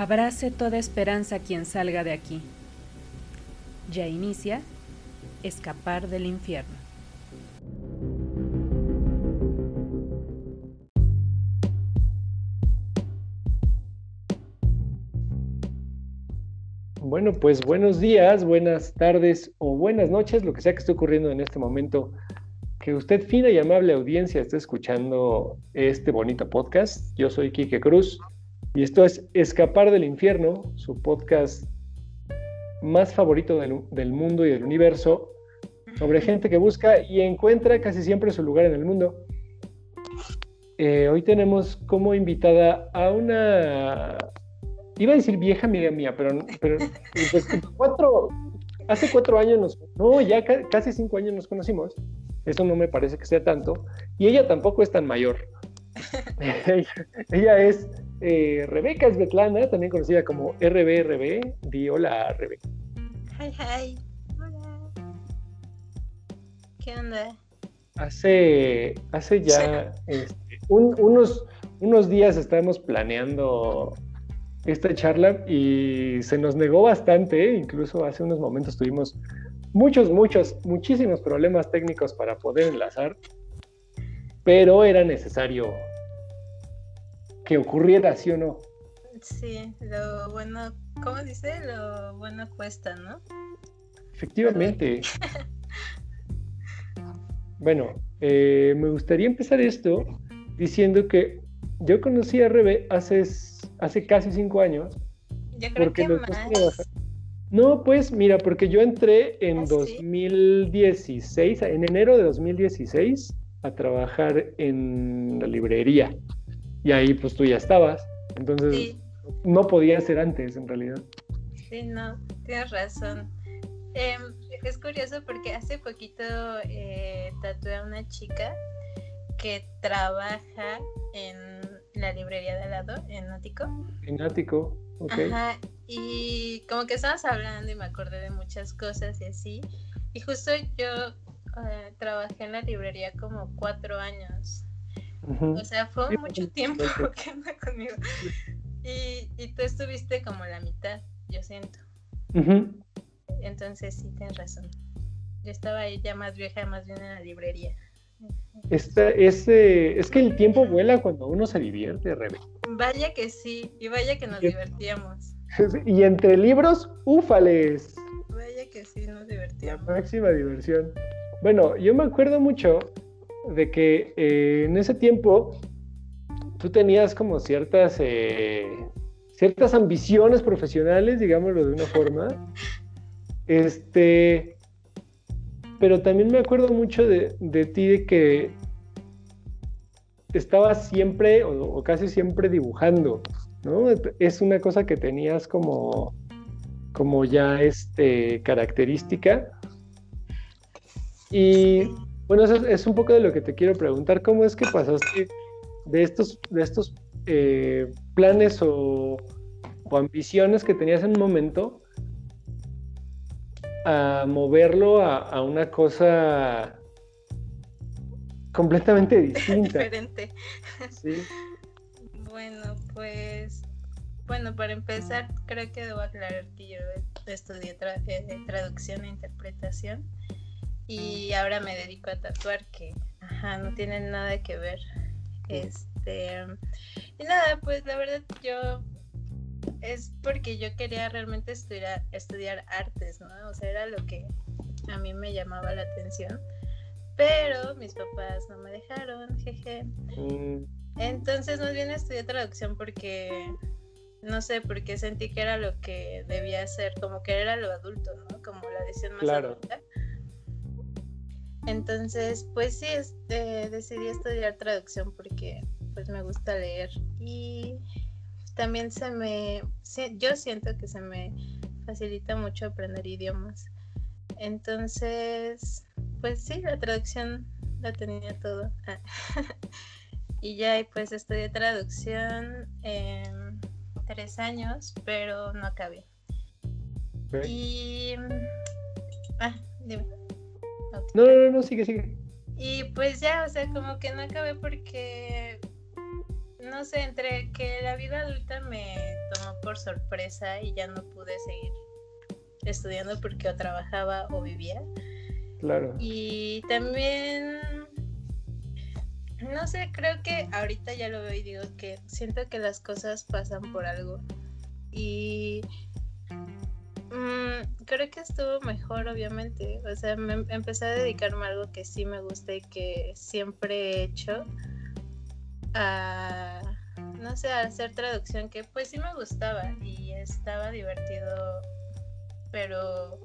Abrace toda esperanza quien salga de aquí. Ya inicia Escapar del infierno. Bueno, pues buenos días, buenas tardes o buenas noches, lo que sea que esté ocurriendo en este momento. Que usted, fina y amable audiencia, esté escuchando este bonito podcast. Yo soy Quique Cruz y esto es Escapar del Infierno, su podcast más favorito del, mundo y del universo, sobre gente que busca y encuentra casi siempre su lugar en el mundo. Eh, hoy tenemos como invitada a una, iba a decir vieja amiga mía, pero, pero pues, cuatro, hace cuatro años nos, no, ya casi cinco años nos conocimos, eso no me parece que sea tanto, y ella tampoco es tan mayor. ella es eh, Rebeca Svetlana, también conocida como RBRB. Di hola, Rebeca. Hi, hi. Hola. ¿Qué onda? Hace, hace ya este, unos, unos días estábamos planeando esta charla y se nos negó bastante, incluso hace unos momentos tuvimos muchos, muchos, muchísimos problemas técnicos para poder enlazar, pero era necesario que ocurriera, ¿sí o no? Sí, lo bueno, ¿cómo dice? Lo bueno cuesta, ¿no? Efectivamente. bueno, eh, me gustaría empezar esto diciendo que yo conocí a Rebe hace, hace casi cinco años. Yo creo que más. No, pues mira, porque yo entré en 2016, ¿Ah, en enero de 2016, a trabajar en la librería y ahí pues tú ya estabas. Entonces no podía ser antes en realidad. Sí, no, tienes razón. Em, es curioso porque hace poquito eh, tatué a una chica que trabaja en la librería de al lado, en Ático. En Ático, ok. Ajá, y como que estábamos hablando y me acordé de muchas cosas y así. Y justo yo eh, trabajé en la librería como cuatro años. O sea, fue mucho tiempo que anda conmigo. Y, y, tú estuviste como la mitad, yo siento. Entonces sí, tienes razón. Yo estaba ahí ya más vieja, más bien en la librería. Ese, es que el tiempo vuela cuando uno se divierte, Rebe. Vaya que sí, y vaya que nos divertíamos. Y entre libros, úfales. Vaya que sí, nos divertíamos. La máxima diversión. Bueno, yo me acuerdo mucho de que eh, en ese tiempo tú tenías como ciertas, eh, ciertas ambiciones profesionales, digámoslo de una forma. Este, pero también me acuerdo mucho de, ti de que estabas siempre o, casi siempre dibujando, ¿no? Es una cosa que tenías como, como ya este, característica. Y bueno, eso es un poco de lo que te quiero preguntar. ¿Cómo es que pasaste de estos, de estos eh, planes o, ambiciones que tenías en un momento a moverlo a, una cosa completamente distinta? Diferente. Sí. Bueno, pues, bueno, para empezar, creo que debo aclarar que yo estudié eh, traducción e interpretación y ahora me dedico a tatuar que ajá, no tiene nada que ver. Este y nada, pues la verdad yo es porque yo quería realmente estudiar, estudiar artes, ¿no? O sea, era lo que a mí me llamaba la atención. Pero mis papás no me dejaron, jeje. Mm. Entonces más bien estudié traducción porque no sé, porque sentí que era lo que debía hacer, como que era lo adulto, ¿no? Como la decisión más adulta. Entonces, pues sí, este, decidí estudiar traducción porque pues me gusta leer y también se me, yo siento que se me facilita mucho aprender idiomas. Entonces, pues sí, la traducción la tenía todo. y ya, pues estudié traducción en tres años, pero no acabé. Y... Ah, dime. No, no, no, sigue, sigue. Y pues ya, o sea, como que no acabé porque, no sé, entre que la vida adulta me tomó por sorpresa y ya no pude seguir estudiando porque o trabajaba o vivía. Claro. Y también, no sé, creo que ahorita ya lo veo y digo que siento que las cosas pasan por algo. Y mm, creo que estuvo mejor, obviamente. O sea, me empecé a dedicarme a algo que sí me gusta y que siempre he hecho. A, no sé, a hacer traducción que pues sí me gustaba y estaba divertido, pero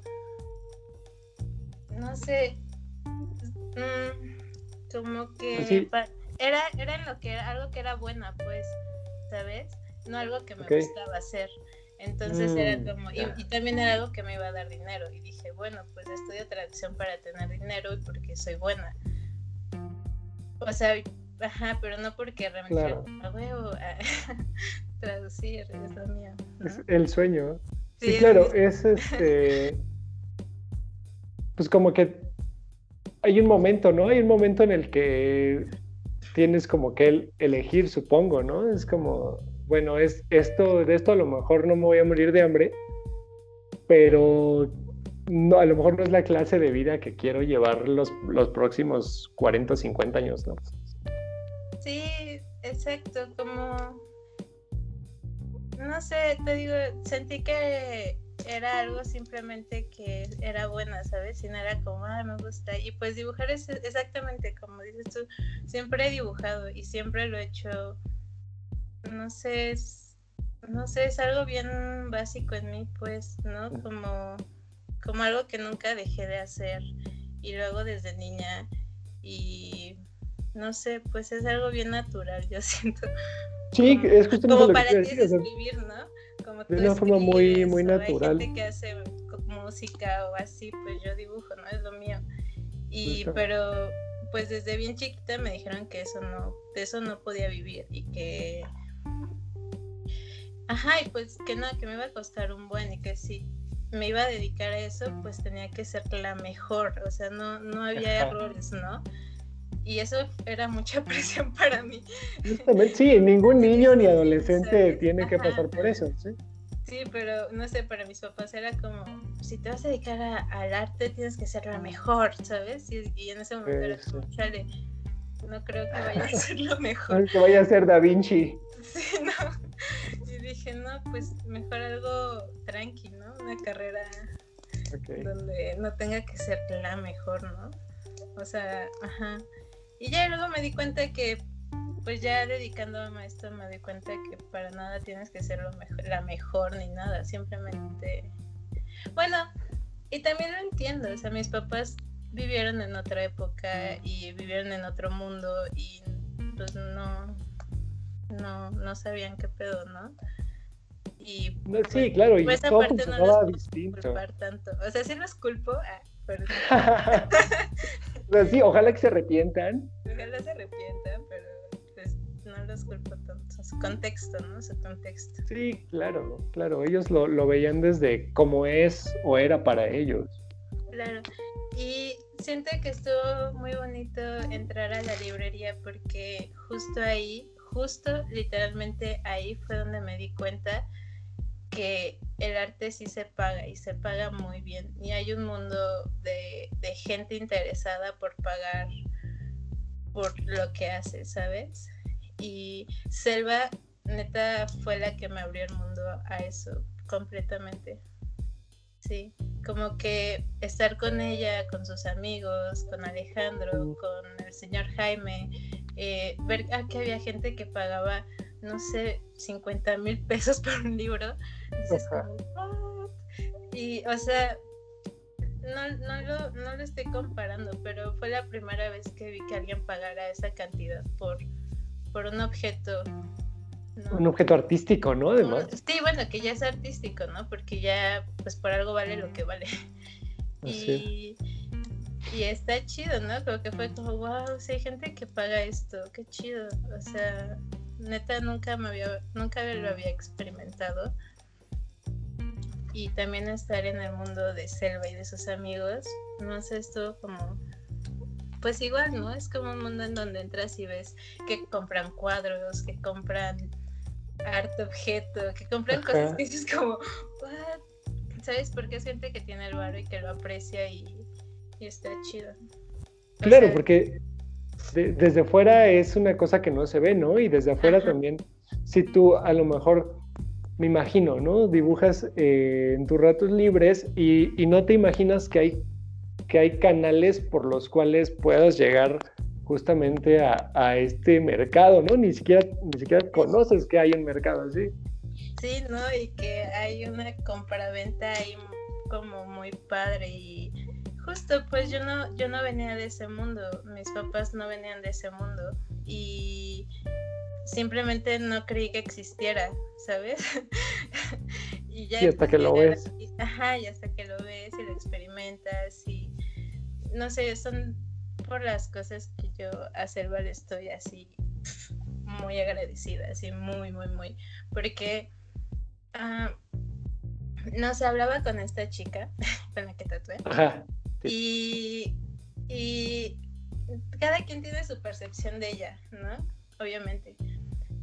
no sé, mm, como que pues era, era en lo que era, algo que era buena, pues, ¿sabes? No algo que me gustaba hacer. Entonces era mm, como, y, también era algo que me iba a dar dinero. Y dije, bueno, pues estudio traducción para tener dinero y porque soy buena. O sea, ajá, pero no porque realmente a huevo a traducir, es lo mío. Es el sueño. Sí, claro, es este pues como que hay un momento, ¿no? Hay un momento en el que tienes como que elegir, supongo, ¿no? Es como, bueno, es esto, de esto a lo mejor no me voy a morir de hambre, pero no, a lo mejor no es la clase de vida que quiero llevar los, los próximos 40 o 50 años, ¿no? Sí, exacto, como, no sé, te digo, sentí que era algo simplemente que era buena, ¿sabes? Y no era como, ah, me gusta. Y pues dibujar es exactamente como dices tú, siempre he dibujado y siempre lo he hecho, no sé, es, no sé, es algo bien básico en mí, pues, ¿no? Como, como algo que nunca dejé de hacer y luego desde niña y no sé, pues es algo bien natural, yo siento. Sí, es justamente como para ti escribir, ¿no? de una forma muy, muy natural. Hay gente que hace música o así, pues yo dibujo, ¿no? Es lo mío. Y, pero, pues desde bien chiquita me dijeron que eso no, de eso no podía vivir y que... Ajá, y pues que nada, que me iba a costar un buen y que si me iba a dedicar a eso, pues tenía que ser la mejor, o sea, no, no había errores, ¿no? y eso era mucha presión para mí. sí, ningún niño ni adolescente tiene que pasar por eso, ¿sí? Sí, pero no sé, para mis papás era como, si te vas a dedicar al arte tienes que ser la mejor, ¿sabes? Y, en ese momento era como, chale, no creo que vaya a ser lo mejor. que vaya a ser Da Vinci. Sí, no. Y dije, no, pues mejor algo tranqui, ¿no? Una carrera donde no tenga que ser la mejor, ¿no? O sea, ajá. Y ya luego me di cuenta que, pues ya dedicándome a esto, me di cuenta que para nada tienes que ser lo mejor, la mejor ni nada, simplemente... Bueno, y también lo entiendo, o sea, mis papás vivieron en otra época y vivieron en otro mundo y pues no, no, no sabían qué pedo, ¿no? Y sí, pues, claro, y pues, todo parte no les distinto. tanto. O sea, sí los culpo, ah, pero... sí, ojalá que se arrepientan. Ojalá se arrepientan, pero pues no los culpo tanto. Su contexto, ¿no? Su contexto. Sí, claro, claro. Ellos lo, lo veían desde cómo es o era para ellos. Claro. Y siento que estuvo muy bonito entrar a la librería porque justo ahí, justo literalmente ahí fue donde me di cuenta que el arte sí se paga y se paga muy bien. Y hay un mundo de, gente interesada por pagar por lo que hace, ¿sabes? Y Selva, neta, fue la que me abrió el mundo a eso completamente. Sí, como que estar con ella, con sus amigos, con Alejandro, con el señor Jaime, eh, ver que había gente que pagaba no sé, 50 mil pesos por un libro. y, o sea, no, no, lo, no lo estoy comparando, pero fue la primera vez que vi que alguien pagara esa cantidad por, por un objeto. Un objeto artístico, ¿no? Además. Sí, bueno, que ya es artístico, ¿no? Porque ya, pues por algo vale lo que vale. Y, y está chido, ¿no? Como que fue como, wow, si hay gente que paga esto, qué chido. O sea, neta nunca me había, nunca lo había experimentado. Y también estar en el mundo de Selva y de sus amigos, no sé, estuvo como, pues igual, ¿no? Es como un mundo en donde entras y ves que compran cuadros, que compran arte objeto, que compran cosas que dices como, ¿sabes? Porque es gente que tiene el barro y que lo aprecia y, está chido. claro, porque desde fuera es una cosa que no se ve, ¿no? Y desde afuera también, si tú a lo mejor, me imagino, ¿no? Dibujas eh, en tus ratos libres y, y, no te imaginas que hay, que hay canales por los cuales puedas llegar justamente a, este mercado, ¿no? Ni siquiera, ni siquiera conoces que hay un mercado así. Sí, ¿no? Y que hay una compraventa ahí como muy padre y justo pues yo no, yo no venía de ese mundo, mis papás no venían de ese mundo y simplemente no creí que existiera, ¿sabes? y ya hasta que lo ves. Ajá, y hasta que lo ves y lo experimentas y no sé, son por las cosas que yo a estoy así muy agradecida, así muy, muy, muy. Porque uh, no se hablaba con esta chica con la que tatué. y, y cada quien tiene su percepción de ella, ¿no? Obviamente.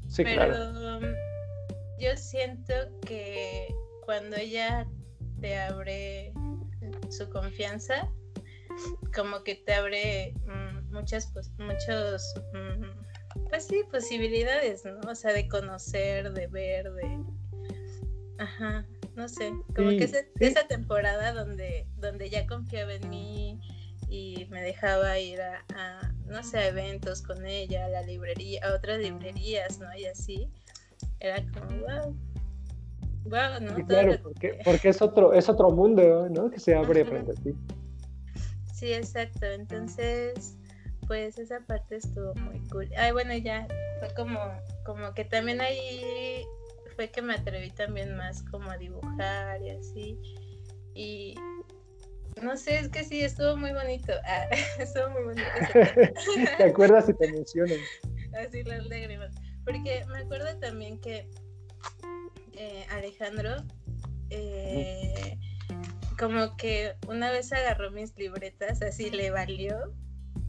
Sí, Pero yo siento que cuando ella te abre su confianza, como que te abre mm, muchas, pues, muchos, mm, pues sí, posibilidades, ¿no? O sea, de conocer, de ver, de... Ajá, no sé, como que esa temporada donde, donde ya confiaba en mí y me dejaba ir a, no sé, a eventos con ella, a la librería, a otras librerías, ¿no? Y así, era como, wow. Wow, ¿no? claro, porque, porque es otro, es otro mundo, ¿no? Que se abre frente a ti. Sí, exacto. Entonces, pues esa parte estuvo muy cool. Ay, bueno, ya fue como, como que también ahí fue que me atreví también más como a dibujar y así. Y no sé, es que sí, estuvo muy bonito. Ah, estuvo muy bonito. ¿Te acuerdas y te emocionan? Así las lágrimas. Porque me acuerdo también que eh, Alejandro eh, como que una vez agarró mis libretas, así le valió,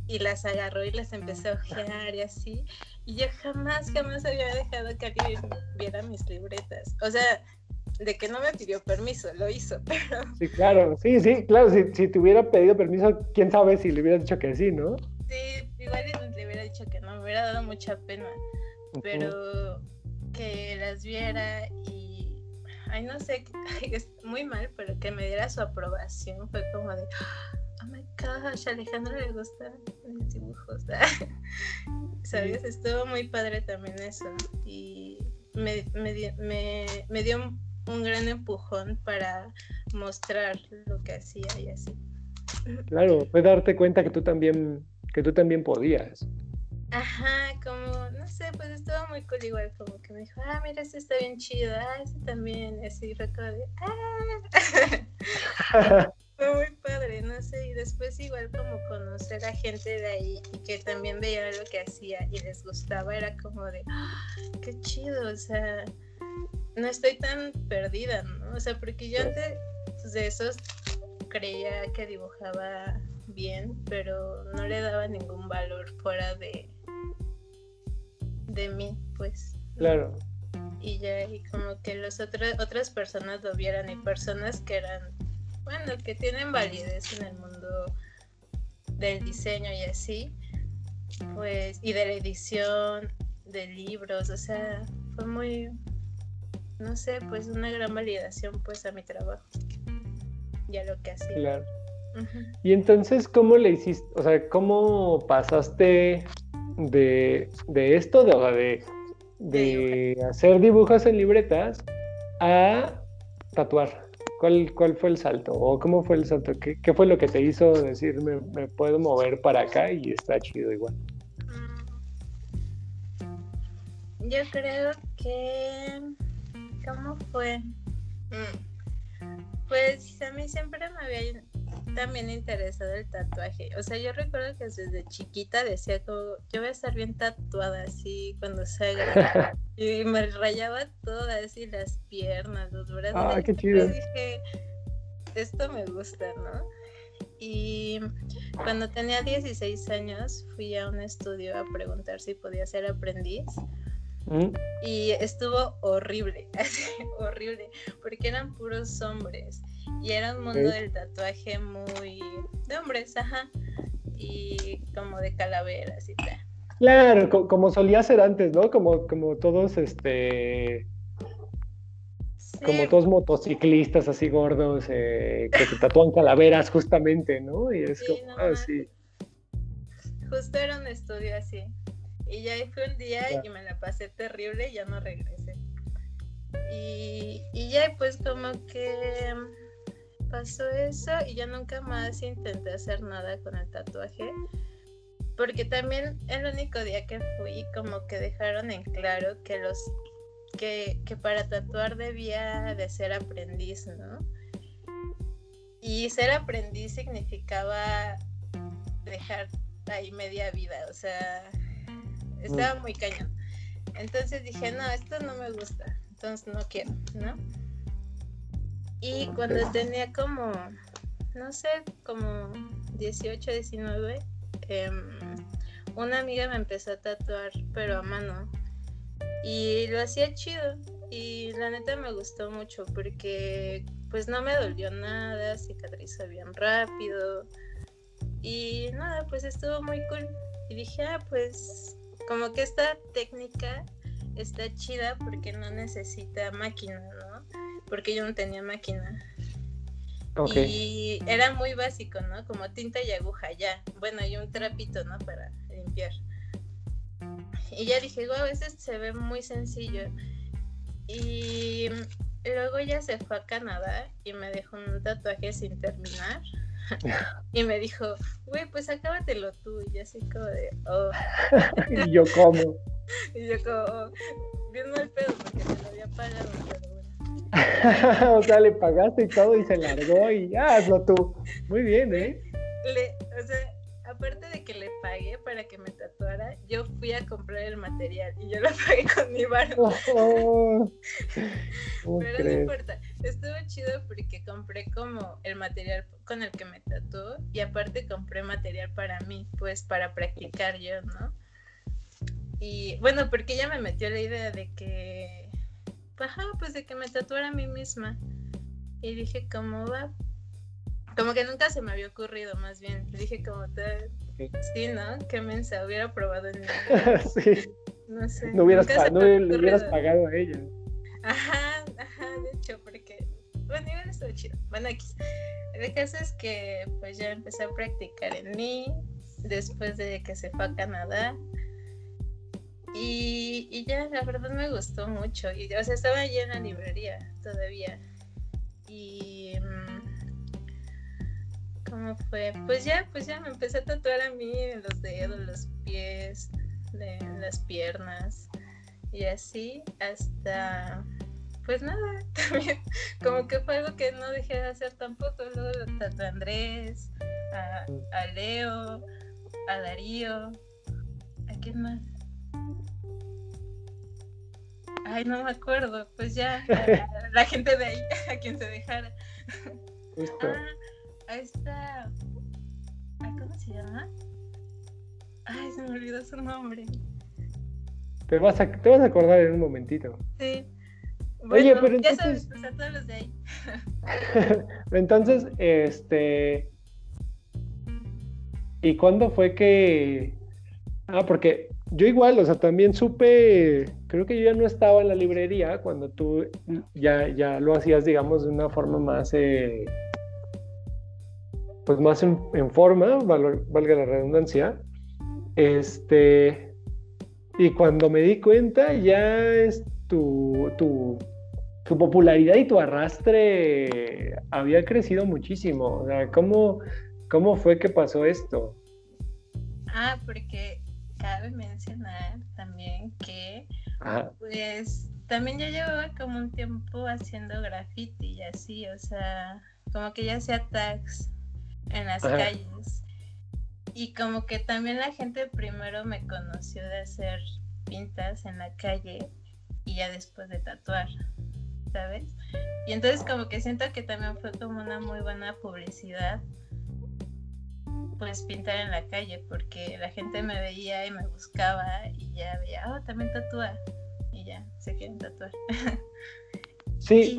y las agarró y las empezó a ojear y así. Y yo jamás, jamás había dejado que alguien viera mis libretas. O sea, de que no me pidió permiso, lo hizo, pero... Sí, claro, sí, sí, claro, si, si te hubiera pedido permiso, quién sabe si le hubiera dicho que sí, ¿no? Sí, igual le hubiera dicho que no, me hubiera dado mucha pena, pero que las viera y ay, no sé, es muy mal, pero que me diera su aprobación fue como de, oh my gosh, a Alejandro le gustan mis dibujos. ¿Sabes? Estuvo muy padre también eso. Y me, me, dio un gran empujón para mostrar lo que hacía y así. Claro, fue darte cuenta que tú también, que tú también podías. Ajá, como, no sé, pues estuvo muy cool igual, como que me dijo, ah, mira, este está bien chido, ah, este también, así recuerdo, ah, fue muy padre, no sé, y después igual como conocer a gente de ahí y que también veía lo que hacía y les gustaba, era como de, ah, qué chido, o sea, no estoy tan perdida, ¿no? O sea, porque yo antes de esos creía que dibujaba bien, pero no le daba ningún valor fuera de de mí, pues. Claro. Y ya, y como que los otros, otras personas lo vieran y personas que eran, bueno, que tienen validez en el mundo del diseño y así, pues, y de la edición, de libros, o sea, fue muy, no sé, pues una gran validación pues a mi trabajo y a lo que hacía. Claro. Y entonces, ¿cómo le hiciste? O sea, ¿cómo pasaste de, esto, de, de, hacer dibujos en libretas a tatuar? ¿Cuál, ¿Cuál fue el salto? ¿O cómo fue el salto? ¿Qué, fue lo que te hizo decir me, puedo mover para acá y está chido igual? Mm, yo creo que... ¿Cómo fue? Mm, pues a mí siempre me había también interesado el tatuaje. O sea, yo recuerdo que desde chiquita decía como, yo voy a estar bien tatuada así cuando salga. y me rayaba toda así las piernas, los brazos. Ah, qué chido. Y dije, esto me gusta, ¿no? Y cuando tenía 16 años fui a un estudio a preguntar si podía ser aprendiz. Mm. Y estuvo horrible, horrible, porque eran puros hombres y era un mundo del tatuaje muy de hombres, ajá, y como de calaveras y tal. Claro, como solía ser antes, ¿no? Como, como todos, este, como todos motociclistas así gordos eh, que se tatúan calaveras justamente, ¿no? Y es como, ah, sí. Justo era un estudio así. Y ya fue un día y me la pasé terrible y ya no regresé. Y, y ya pues como que pasó eso y ya nunca más intenté hacer nada con el tatuaje. Porque también el único día que fui como que dejaron en claro que los que, que para tatuar debía de ser aprendiz, ¿no? Y ser aprendiz significaba dejar ahí media vida, o sea, estaba muy cañón. Entonces dije, no, esto no me gusta, entonces no quiero, ¿no? Y cuando tenía como, no sé, como 18, 19, em, una amiga me empezó a tatuar, pero a mano. Y lo hacía chido. Y la neta me gustó mucho porque pues no me dolió nada, cicatrizó bien rápido. Y nada, pues estuvo muy cool. Y dije, ah, pues como que esta técnica está chida porque no necesita máquina, ¿no? Porque yo no tenía máquina. Y era muy básico, ¿no? Como tinta y aguja, ya. Bueno, y un trapito, ¿no? Para limpiar. Y ya dije, wow, ese se ve muy sencillo. Y luego ya se fue a Canadá y me dejó un tatuaje sin terminar. y me dijo, güey, pues acábatelo tú. Y yo así como de, oh. y yo como. y yo como, oh, viendo el pedo porque me lo había pagado, pero. o sea, le pagaste y todo y se largó y ya, hazlo tú. Muy bien, ¿eh? Le, o sea, aparte de que le pagué para que me tatuara, yo fui a comprar el material y yo lo pagué con mi barco. Oh, Pero no importa, estuvo chido porque compré como el material con el que me tatuó y aparte compré material para mí, pues para practicar yo, ¿no? Y bueno, porque ella me metió la idea de que, ajá, pues de que me tatuara a mí misma. Y dije, ¿cómo va? Como que nunca se me había ocurrido, más bien. Dije como tal, sí, ¿no? Qué mensa, hubiera probado en sí. No sé. No hubieras, no le hubieras pagado a ella. Ajá, ajá, de hecho, porque, bueno, igual estuvo chido. Bueno, aquí. El caso es que pues ya empecé a practicar en mí después de que se fue a Canadá. Y, y ya, la verdad me gustó mucho. Y, o sea, estaba allí en la librería todavía. Y ¿Cómo fue? Pues ya, pues ya me empecé a tatuar a mí en los dedos, los pies, las piernas y así hasta pues nada, también como que fue algo que no dejé de hacer tampoco. Luego tatué a Andrés, a, Leo, a Darío, ¿a quién más? Ay, no me acuerdo, pues ya, la gente de ahí, a quien se dejara. Ah, a esta. ¿Cómo se llama? Ay, se me olvidó su nombre. Te vas a, te vas a acordar en un momentito. Sí. Oye, pero entonces. Ya sabes, pues a todos los de ahí. entonces, este. ¿Y cuándo fue que.? Ah, porque yo igual, o sea, también supe, creo que yo ya no estaba en la librería cuando tú ya, ya lo hacías, digamos, de una forma más eh, pues más en, forma, valga la redundancia. Este, y cuando me di cuenta, ya tu, tu, tu popularidad y tu arrastre había crecido muchísimo. O sea, ¿cómo, ¿cómo fue que pasó esto? Ah, porque cabe mencionar también que, pues, también yo llevaba como un tiempo haciendo graffiti y así, o sea, como que ya hacía tags en las calles. Y como que también la gente primero me conoció de hacer pintas en la calle y ya después de tatuar, ¿sabes? Y entonces como que siento que también fue como una muy buena publicidad pues pintar en la calle porque la gente me veía y me buscaba y ya veía, oh, también tatúa. y ya se quieren tatuar. Sí,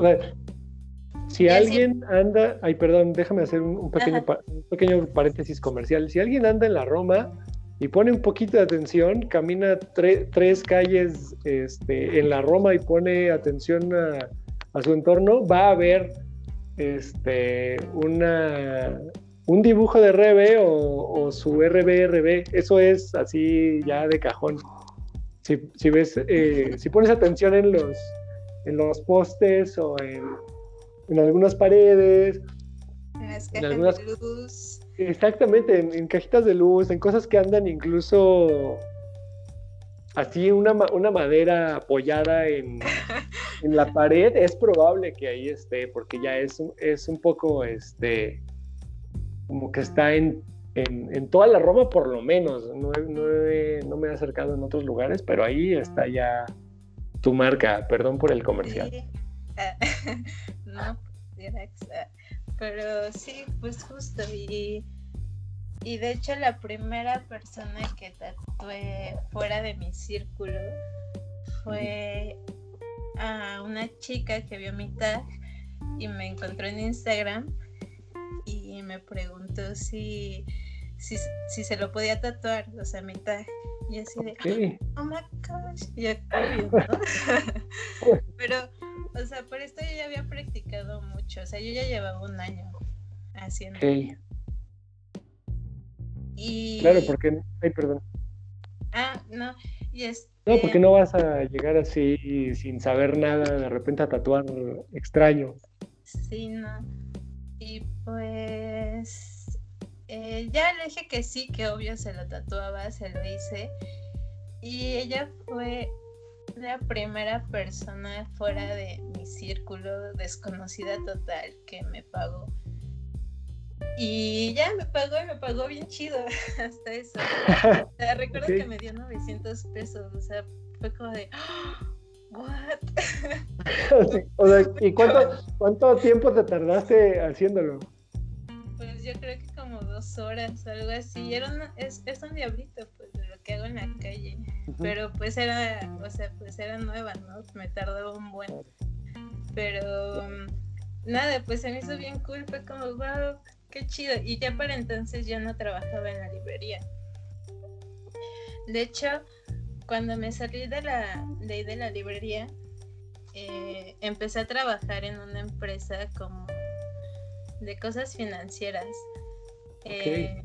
si alguien anda, ay, perdón, déjame hacer un, pequeño, un pequeño paréntesis comercial. Si alguien anda en la Roma y pone un poquito de atención, camina tres calles este, en la Roma y pone atención a, su entorno, va a ver este, una, un dibujo de RB o, su RBRB. Eso es así ya de cajón. Si, si ves, eh, si pones atención en los en los postes o en, en algunas paredes. En las cajitas de luz. Exactamente, en, cajitas de luz, en cosas que andan incluso así una, una madera apoyada en, en, la pared, es probable que ahí esté, porque ya es, es un poco, este, como que está en, en, toda la Roma por lo menos, no, no, me he acercado en otros lugares, pero ahí está ya tu marca, perdón por el comercial. no, pero sí, pues justo, y, y de hecho la primera persona que tatué fuera de mi círculo fue a una chica que vio mi tag y me encontró en Instagram y me preguntó si, si, si se lo podía tatuar, o sea, mi tag. Y así de, oh my gosh, y obvio, ¿no? Pero, o sea, por esto yo ya había practicado mucho, o sea, yo ya llevaba un año haciendo. Okay. Y... Claro, porque, ay, perdón. Ah, no, y es... No, porque no vas a llegar así sin saber nada, de repente a tatuar extraño. Sí, no. Y pues eh, ya le dije que sí, que obvio se lo tatuaba, se lo hice. Y ella fue la primera persona fuera de mi círculo, desconocida total, que me pagó. Y ya me pagó y me pagó bien chido hasta eso. recuerdo que me dio 900 pesos, o sea, fue como de... ¿What? ¿Y cuánto, cuánto tiempo te tardaste haciéndolo? Pues yo creo que como dos horas, algo así. Era es, es, un diablito, pues, de lo que hago en la calle. Pero pues era, o sea, pues era nueva, ¿no? Me tardaba un buen. Pero nada, pues se me hizo bien cool, fue como, wow, qué chido. Y ya para entonces yo no trabajaba en la librería. De hecho, cuando me salí de la ley de la librería, eh, empecé a trabajar en una empresa como de cosas financieras. Eh,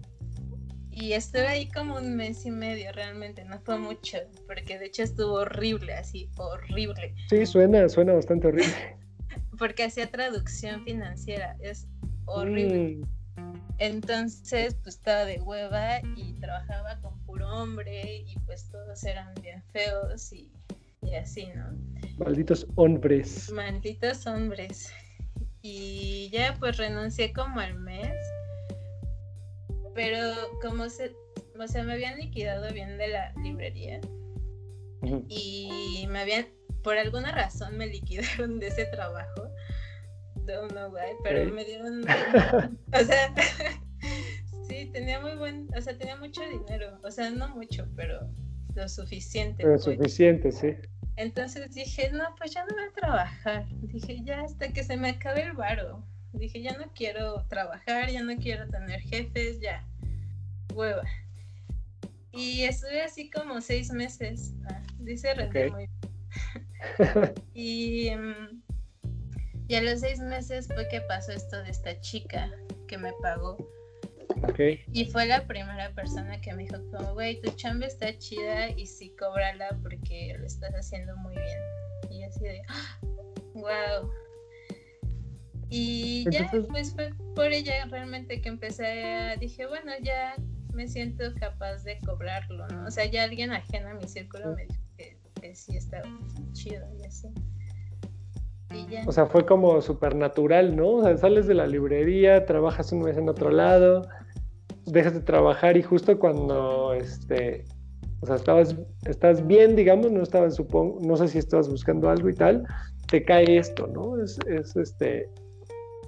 y estuve ahí como un mes y medio, realmente, no fue mucho, porque de hecho estuvo horrible, así, horrible. Sí, suena, suena bastante horrible. porque hacía traducción financiera, es horrible. Mm. Entonces, pues estaba de hueva y trabajaba con puro hombre y pues todos eran bien feos y, y así, ¿no? Malditos hombres. Malditos hombres. Y ya pues renuncié como al mes pero como se, o sea, me habían liquidado bien de la librería y me habían, por alguna razón me liquidaron de ese trabajo. Don't know why, pero me dieron, o sea, sí, tenía muy buen, o sea, tenía mucho dinero, o sea, no mucho, pero lo suficiente. Lo pues. suficiente, sí. Entonces dije, no, pues ya no voy a trabajar. Dije, ya hasta que se me acabe el varo. Dije, ya no quiero trabajar, ya no quiero tener jefes, ya. Hueva. Y estuve así como seis meses. Ah, dice okay. muy y, em, y a los seis meses fue que pasó esto de esta chica que me pagó. Okay. Y fue la primera persona que me dijo como, güey, tu chamba está chida y sí, cóbrala porque lo estás haciendo muy bien. Y así de, wow, y ya, pues fue por ella realmente que empecé a, dije, bueno, ya me siento capaz de cobrarlo, ¿no? O sea, ya alguien ajeno a mi círculo me dijo que, sí estaba chido y así. O sea, fue como súper natural, ¿no? O sea, sales de la librería, trabajas un mes en otro lado, dejas de trabajar y justo cuando, este, o sea, estabas, estás bien, digamos, no estabas, supongo, no sé si estabas buscando algo y tal, te cae esto, ¿no? Es, es este,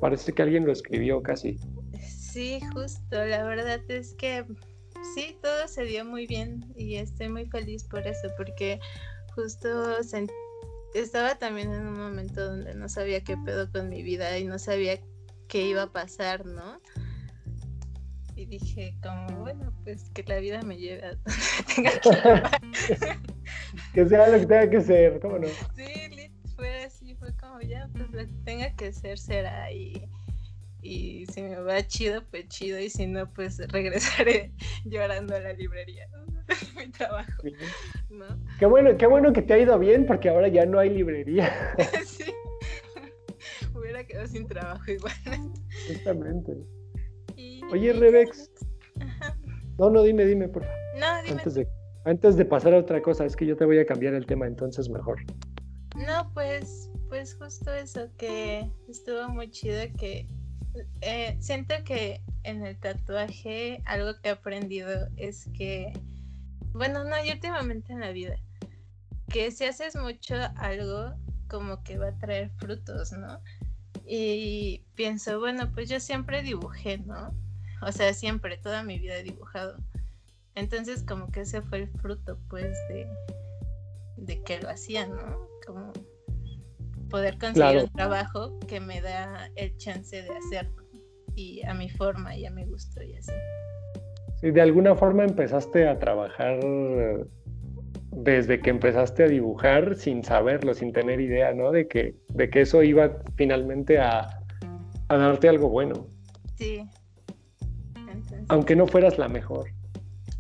parece que alguien lo escribió casi. Sí, justo, la verdad es que sí, todo se dio muy bien y estoy muy feliz por eso, porque justo estaba también en un momento donde no sabía qué pedo con mi vida y no sabía qué iba a pasar, ¿no? Y dije, como, bueno, pues que la vida me lleve a donde tenga que Que sea lo que tenga que ser, ¿cómo no? Sí, fue así, fue como, ya, pues lo que tenga que ser será y y si me va chido, pues chido, y si no, pues regresaré llorando a la librería. Mi trabajo. ¿no? Qué bueno, qué bueno que te ha ido bien, porque ahora ya no hay librería. sí. Hubiera quedado sin trabajo igual. Justamente. Oye, Rebex. No, no, dime, dime, por favor. No, dime. Antes de, antes de pasar a otra cosa, es que yo te voy a cambiar el tema, entonces mejor. No, pues, pues justo eso, que estuvo muy chido que eh, siento que en el tatuaje algo que he aprendido es que, bueno, no, y últimamente en la vida, que si haces mucho algo, como que va a traer frutos, ¿no? Y pienso, bueno, pues yo siempre dibujé, ¿no? O sea, siempre, toda mi vida he dibujado. Entonces, como que ese fue el fruto, pues, de, de que lo hacía, ¿no? Como poder conseguir un trabajo que me da el chance de hacerlo y a mi forma y a mi gusto y así. Sí, de alguna forma empezaste a trabajar desde que empezaste a dibujar sin saberlo, sin tener idea, ¿no? De que, de que eso iba finalmente a, a darte algo bueno. Sí. Aunque no fueras la mejor.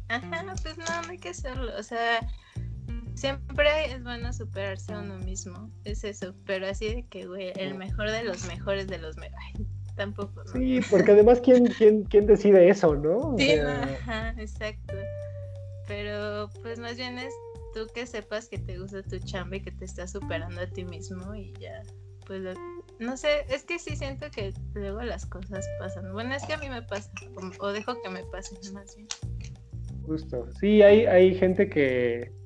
Ajá, pues no, no hay que hacerlo. O sea, siempre es bueno superarse a uno mismo, es eso, pero así de que, güey, el mejor de los mejores de los mejores. Tampoco, ¿no? Sí, porque además, ¿quién, quién, quién decide eso, no? sí, ajá, exacto. Pero, pues más bien es tú que sepas que te gusta tu chamba y que te estás superando a ti mismo y ya, pues, no sé, es que sí siento que luego las cosas pasan. Bueno, es que a mí me pasa, o, dejo que me pasen más bien. Justo, sí, hay, hay gente que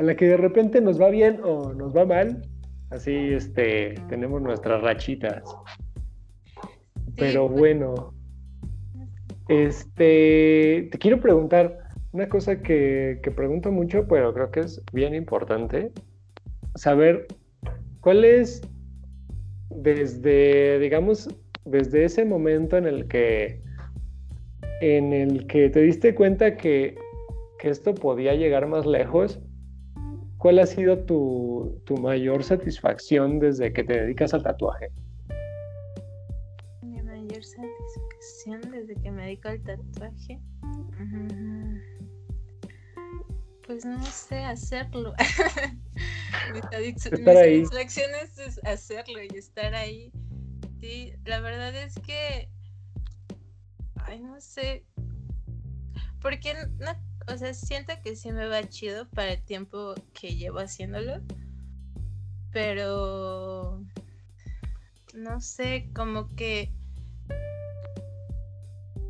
a la que de repente nos va bien o nos va mal, así este, tenemos nuestras rachitas. Pero pues. bueno, este, te quiero preguntar una cosa que, que pregunto mucho, pero creo que es bien importante, saber cuál es desde, digamos, desde ese momento en el que en el que te diste cuenta que, que esto podía llegar más lejos, ¿cuál ha sido tu, tu, mayor satisfacción desde que te dedicas al tatuaje? Mi mayor satisfacción desde que me dedico al tatuaje. Pues no sé hacerlo. mi, satisfacción es hacerlo y estar ahí. Sí, la verdad es que. Ay, no sé. Porque no o sea, siento que sí me va chido para el tiempo que llevo haciéndolo. Pero no sé, como que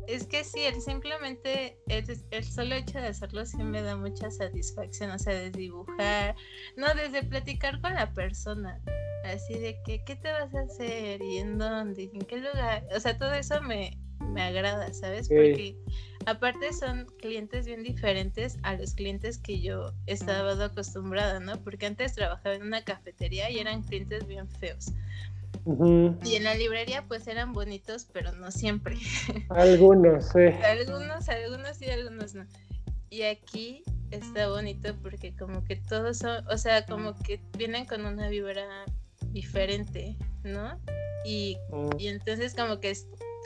es que sí, el simplemente el, el, solo hecho de hacerlo sí me da mucha satisfacción, o sea, de dibujar, no, desde platicar con la persona, así de que, ¿qué te vas a hacer? ¿Y en dónde? ¿En qué lugar? O sea, todo eso me, me agrada, ¿sabes? Porque aparte son clientes bien diferentes a los clientes que yo estaba acostumbrada, ¿no? Porque antes trabajaba en una cafetería y eran clientes bien feos. Y en la librería pues eran bonitos, pero no siempre. Algunos, sí. algunos, algunos sí, algunos no. Y aquí está bonito porque como que todos son, o sea, como que vienen con una vibra diferente, ¿no? Y, mm. y entonces como que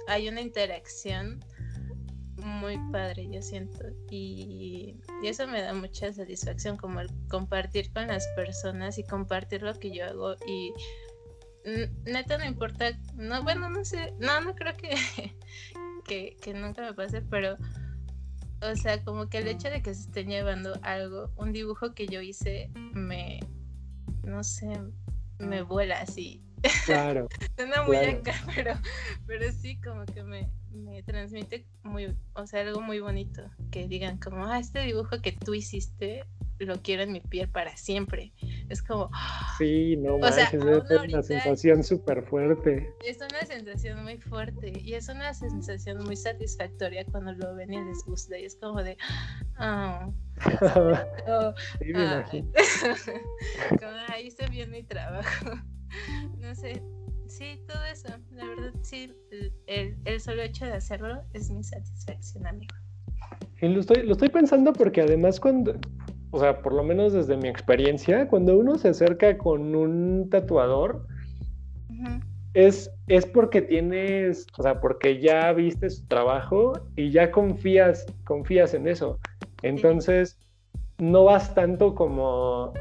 hay una interacción muy padre, yo siento. Y, eso me da mucha satisfacción, como el compartir con las personas y compartir lo que yo hago. Y neta no importa, no, bueno, no sé, no, no creo que, que, que nunca me pase, pero, o sea, como que el hecho de que se estén llevando algo, un dibujo que yo hice, me, no sé, me vuela así Claro. Suena muy acá, pero, pero sí, como que me, me transmite muy, o sea, algo muy bonito. Que digan como, ah, este dibujo que tú hiciste, lo quiero en mi piel para siempre. es como... Sí, no manches, es una sensación súper fuerte. Es una sensación muy fuerte y es una sensación muy satisfactoria cuando lo ven y les gusta y es como de... Oh, sí, me ah, imagino. como ahí se viene mi trabajo. no sé, sí, todo eso, la verdad sí, el, el solo hecho de hacerlo es mi satisfacción, amigo. Y lo estoy, lo estoy pensando porque además cuando, o sea, por lo menos desde mi experiencia, cuando uno se acerca con un tatuador, es, es porque tienes, o sea, porque ya viste su trabajo y ya confías, confías en eso. Entonces, no vas tanto como,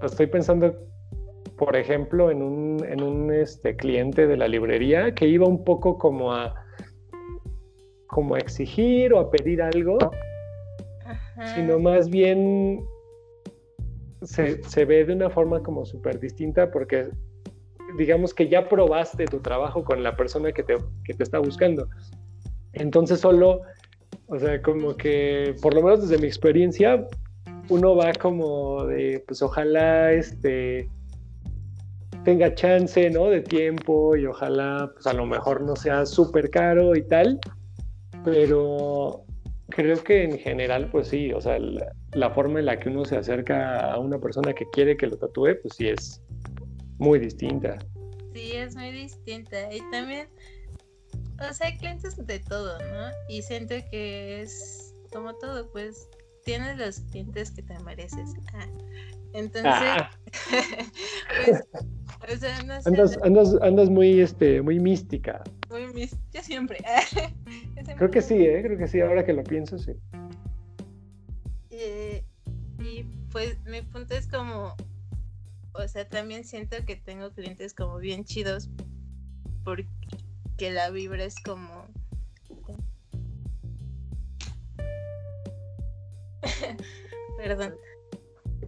estoy pensando, por ejemplo, en un, en un este, cliente de la librería que iba un poco como a como a exigir o a pedir algo, sino más bien se, ve de una forma como súper distinta porque digamos que ya probaste tu trabajo con la persona que te, que te está buscando. Entonces solo, o sea, como que, por lo menos desde mi experiencia, uno va como de, pues ojalá este tenga chance, ¿no? De tiempo y ojalá, pues a lo mejor no sea súper caro y tal, pero creo que en general, pues sí, o sea, la, forma en la que uno se acerca a una persona que quiere que lo tatúe, pues sí es muy distinta. Sí, es muy distinta. Y también, o sea, hay clientes de todo, ¿no? Y siento que es como todo, pues tienes los clientes que te mereces. Ah, entonces, ah. pues, o sea, no sé, andas, andas, andas muy, este, muy mística. Muy mística, yo siempre. Creo que sí, ¿eh? creo que sí, ahora que lo pienso, sí. Eh, y pues mi punto es como, o sea, también siento que tengo clientes como bien chidos porque la vibra es como... perdón.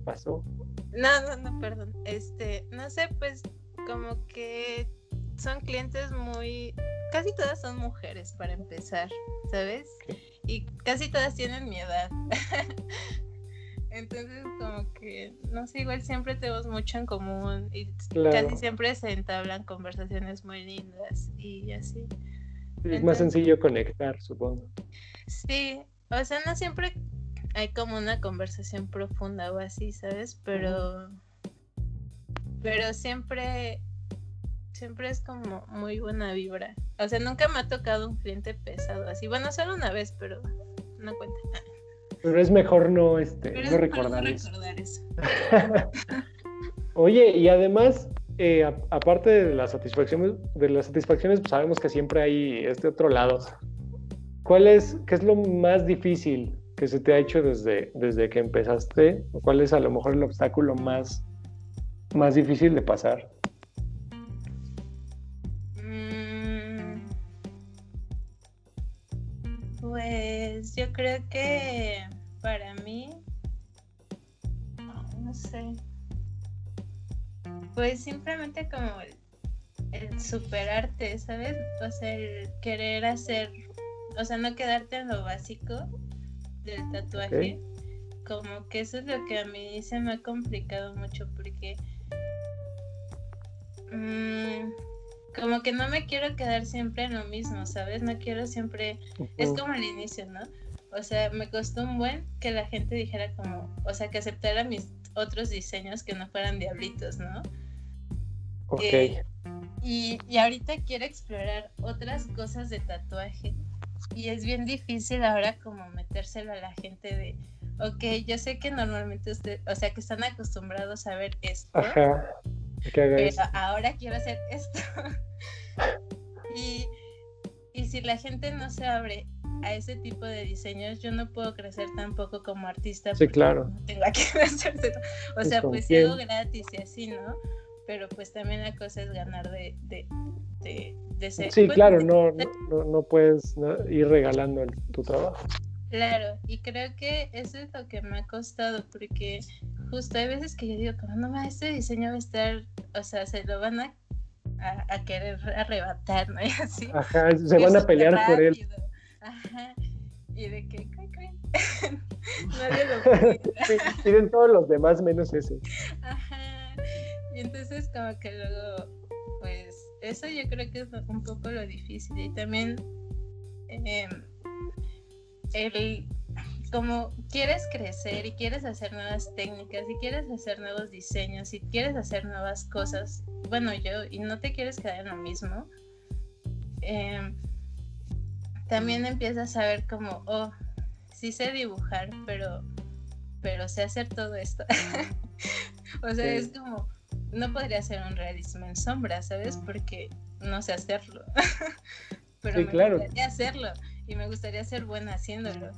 ¿Qué pasó? No, no, no, perdón. Este, no sé, pues como que son clientes muy casi todas son mujeres para empezar, ¿sabes? Y casi todas tienen mi edad. Entonces, como que, no sé, igual siempre tenemos mucho en común y casi siempre se entablan conversaciones muy lindas y así. Es más sencillo conectar, supongo. Sí, o sea, no siempre hay como una conversación profunda o así, ¿sabes? Pero, pero siempre siempre es como muy buena vibra. O sea, nunca me ha tocado un cliente pesado así. Bueno, solo una vez, pero no cuenta. Pero es mejor no, este, no, recordar, eso. Oye, y además, eh, aparte de las satisfacciones, de las satisfacciones, pues sabemos que siempre hay este otro lado. ¿Cuál es, qué es lo más difícil que se te ha hecho desde, desde que empezaste? ¿Cuál es a lo mejor el obstáculo más, más difícil de pasar? Pues yo creo que para mí, no sé, pues simplemente como el, superarte, ¿sabes? O sea, el querer hacer, o sea, no quedarte en lo básico del tatuaje. Como que eso es lo que a mí se me ha complicado mucho porque... Mmm, como que no me quiero quedar siempre en lo mismo, ¿sabes? No quiero siempre, es como el inicio, ¿no? O sea, me costó un buen que la gente dijera como, o sea, que aceptara mis otros diseños que no fueran diablitos, ¿no? Ok. Eh, y, y ahorita quiero explorar otras cosas de tatuaje. Y es bien difícil ahora como metérselo a la gente de, ok, yo sé que normalmente usted, o sea, que están acostumbrados a ver esto. Ajá. Pero ahora quiero hacer esto. y, si la gente no se abre a ese tipo de diseños, yo no puedo crecer tampoco como artista. Sí, claro. tengo que O sea, pues hago gratis y así, ¿no? Pero pues también la cosa es ganar de, de, de, ser. Sí, claro, no, no, no, puedes ir regalando tu trabajo. Claro, y creo que eso es lo que me ha costado, porque justo hay veces que yo digo, como no, este diseño va a estar, o sea, se lo van a, a, querer arrebatar, ¿no? Y así. Ajá, se van a pelear por él. Ajá, y de que, Nadie lo pide. Piden todos los demás menos ese. Ajá, y entonces como que luego, pues eso yo creo que es un poco lo difícil. Y también em, el como quieres crecer y quieres hacer nuevas técnicas y quieres hacer nuevos diseños y quieres hacer nuevas cosas, bueno, yo, y no te quieres quedar en lo mismo, em, también empiezas a ver como, oh, sí sé dibujar, pero, pero sé hacer todo esto. o sea, es como, no podría ser un realismo en sombra, ¿sabes? Porque no sé hacerlo. pero me gustaría hacerlo y me gustaría ser buena haciéndolo.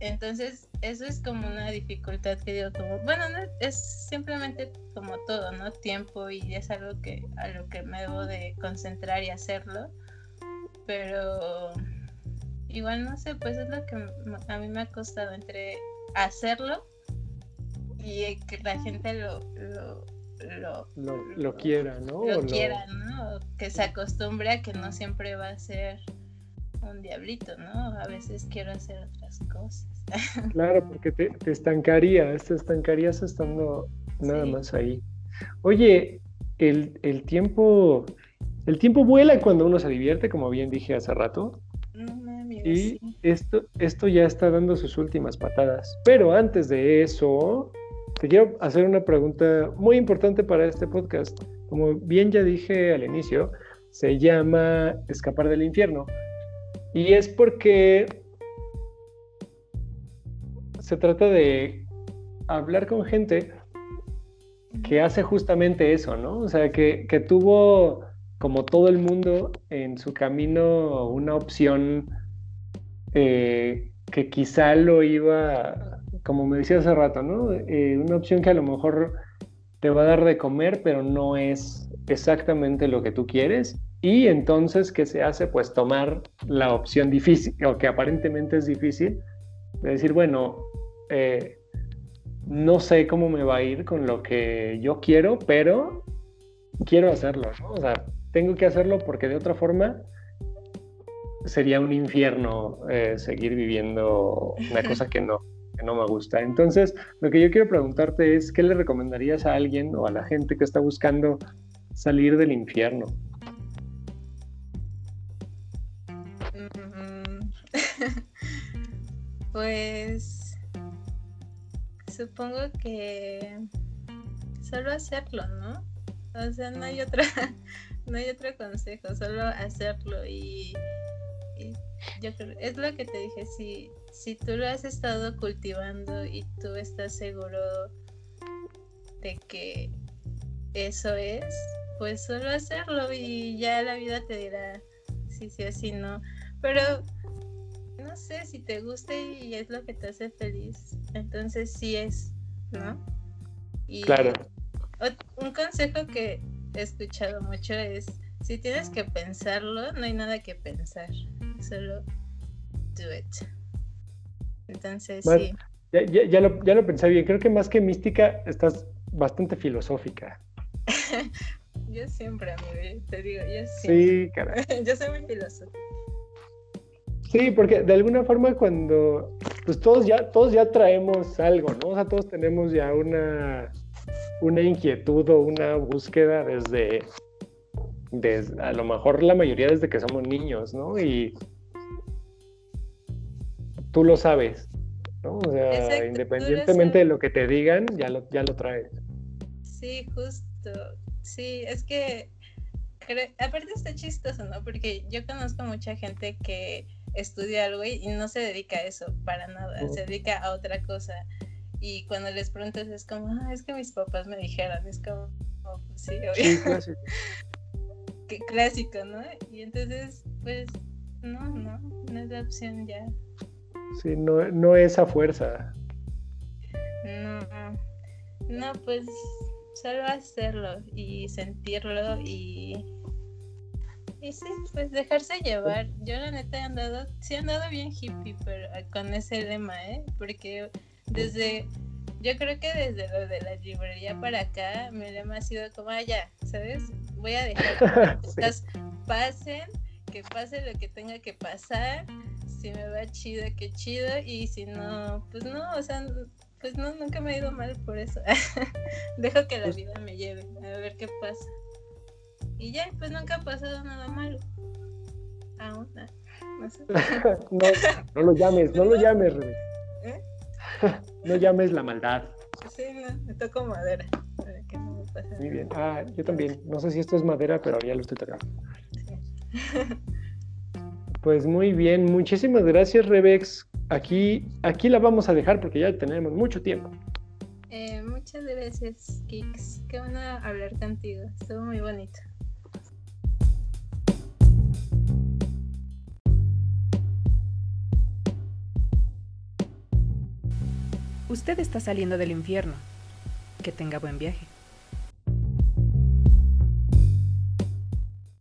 Entonces, eso es como una dificultad que digo, como, bueno, es simplemente como todo, ¿no? Tiempo y es algo que a lo que me debo de concentrar y hacerlo. Pero igual no sé, pues es lo que a mí me ha costado entre hacerlo y que la gente lo, lo lo, quiera, ¿no? Lo quiera, ¿no? Que se acostumbre a que no siempre va a ser un diablito, ¿no? A veces quiero hacer otras cosas. Claro, porque te, te estancarías, te estancarías estando nada más ahí. Oye, el, el, tiempo, el tiempo vuela cuando uno se divierte, como bien dije hace rato. y esto, esto ya está dando sus últimas patadas. Pero antes de eso, te quiero hacer una pregunta muy importante para este podcast. Como bien ya dije al inicio, se llama Escapar del infierno. Y es porque se trata de hablar con gente que hace justamente eso, ¿no? O sea, que, tuvo, como todo el mundo, en su camino una opción eh, que quizá lo iba, como me decía hace rato, ¿no? Eh, una opción que a lo mejor te va a dar de comer, pero no es exactamente lo que tú quieres. Y entonces, ¿qué se hace? Pues tomar la opción difícil, o que aparentemente es difícil, de decir, bueno, eh, no sé cómo me va a ir con lo que yo quiero, pero quiero hacerlo, ¿no? O sea, tengo que hacerlo porque de otra forma sería un infierno eh, seguir viviendo una cosa que no, que no me gusta. Entonces, lo que yo quiero preguntarte es, ¿qué le recomendarías a alguien o a la gente que está buscando salir del infierno? pues supongo que solo hacerlo, ¿no? O sea, no hay otra, no hay otro consejo, solo hacerlo y, yo creo, es lo que te dije, si, si tú lo has estado cultivando y tú estás seguro de que eso es, pues solo hacerlo y ya la vida te dirá si sí o si no. Pero no sé si te gusta y es lo que te hace feliz, entonces sí es, ¿no? Y claro. Un consejo que he escuchado mucho es, si tienes que pensarlo, no hay nada que pensar, solo do it. Entonces sí. Ya, ya, lo, ya lo pensé bien, creo que más que mística estás bastante filosófica. yo siempre, amigo, te digo, yo siempre. Sí, caray. yo soy muy filosófica. Sí, porque de alguna forma cuando, pues todos ya, todos ya traemos algo, ¿no? O sea, todos tenemos ya una, una inquietud o una búsqueda desde, desde, a lo mejor la mayoría desde que somos niños, ¿no? Y tú lo sabes, ¿no? O sea, independientemente de lo que te digan, ya lo, ya lo traes. Sí, justo. Sí, es que aparte está chistoso, ¿no? Porque yo conozco mucha gente que estudia algo y no se dedica a eso para nada, se dedica a otra cosa. Y cuando les preguntas es como, ah, es que mis papás me dijeron, es como, oh, pues sí, obvio. clásico. Qué clásico, ¿no? Y entonces, pues, no, no, no es la opción ya. Sí, no, no es a fuerza. No, no, pues solo hacerlo y sentirlo y y sí, pues dejarse llevar. Yo la neta he andado, sí he andado bien hippie pero, ah, con ese lema, ¿eh? Porque desde, yo creo que desde lo de la librería para acá, mi lema ha sido como, ah, ya, ¿sabes? Voy a dejar que las cosas pasen, que pase lo que tenga que pasar. Si me va chido, que chido. Y si no, pues no, o sea, pues no, nunca me ha ido mal por eso. Dejo que la pues vida me lleve, a ver qué pasa. Y ya, pues nunca ha pasado nada malo. Aún, ah, no sé. no, no lo llames, no lo llames, Rebe. ¿Eh? no llames la maldad. Sí, no, me toco madera. Muy bien. Ah, yo también. No sé si esto es madera, pero ya lo estoy tocando. Pues muy bien, muchísimas gracias Rebex. Aquí, aquí la vamos a dejar porque ya tenemos mucho tiempo. Eh, muchas gracias, Kix. Qué bueno hablar contigo. Estuvo muy bonito. Usted está saliendo del infierno. Que tenga buen viaje.